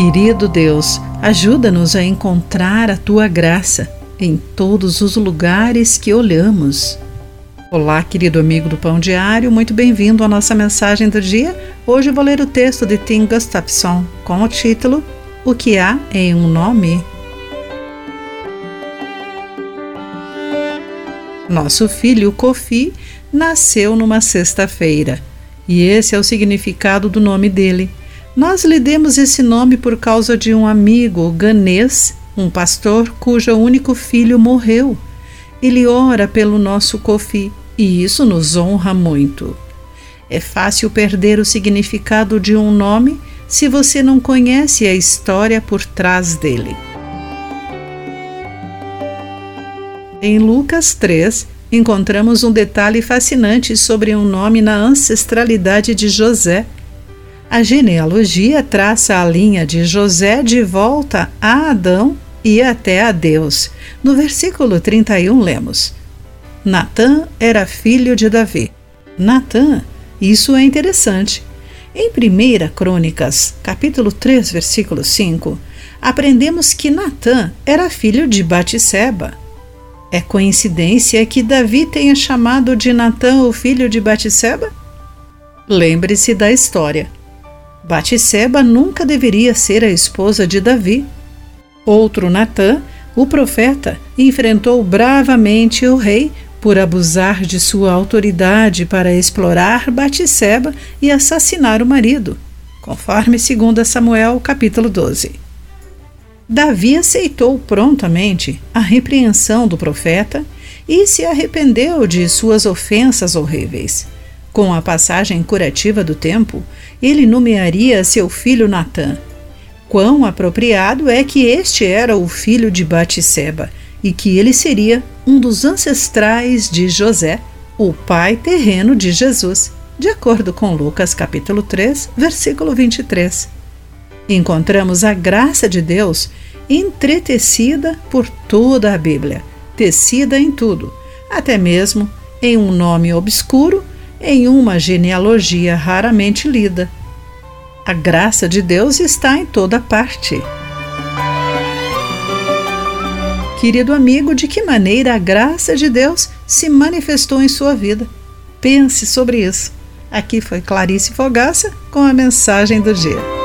Querido Deus, ajuda-nos a encontrar a tua graça em todos os lugares que olhamos. Olá, querido amigo do Pão Diário, muito bem-vindo à nossa mensagem do dia. Hoje vou ler o texto de Tim Gustafson com o título O que há em um nome? Nosso filho Kofi nasceu numa sexta-feira e esse é o significado do nome dele. Nós lhe demos esse nome por causa de um amigo ganês, um pastor cujo único filho morreu. Ele ora pelo nosso Kofi e isso nos honra muito. É fácil perder o significado de um nome se você não conhece a história por trás dele. Em Lucas 3, encontramos um detalhe fascinante sobre um nome na ancestralidade de José. A genealogia traça a linha de José de volta a Adão e até a Deus. No versículo 31 lemos: Natã era filho de Davi. Natã, isso é interessante. Em 1 Crônicas, capítulo 3, versículo 5, aprendemos que Natã era filho de Batisseba. É coincidência que Davi tenha chamado de Natã o filho de Batisseba? Lembre-se da história. Batisseba nunca deveria ser a esposa de Davi. Outro Natã, o profeta, enfrentou bravamente o rei por abusar de sua autoridade para explorar Batisseba e assassinar o marido, conforme 2 Samuel capítulo 12. Davi aceitou prontamente a repreensão do profeta e se arrependeu de suas ofensas horríveis. Com a passagem curativa do tempo, ele nomearia seu filho Natã. Quão apropriado é que este era o filho de Batisseba e que ele seria um dos ancestrais de José, o pai terreno de Jesus, de acordo com Lucas capítulo 3, versículo 23 encontramos a graça de Deus entretecida por toda a Bíblia, tecida em tudo, até mesmo em um nome obscuro, em uma genealogia raramente lida. A graça de Deus está em toda parte. Querido amigo, de que maneira a graça de Deus se manifestou em sua vida? Pense sobre isso. Aqui foi Clarice Fogaça com a mensagem do dia.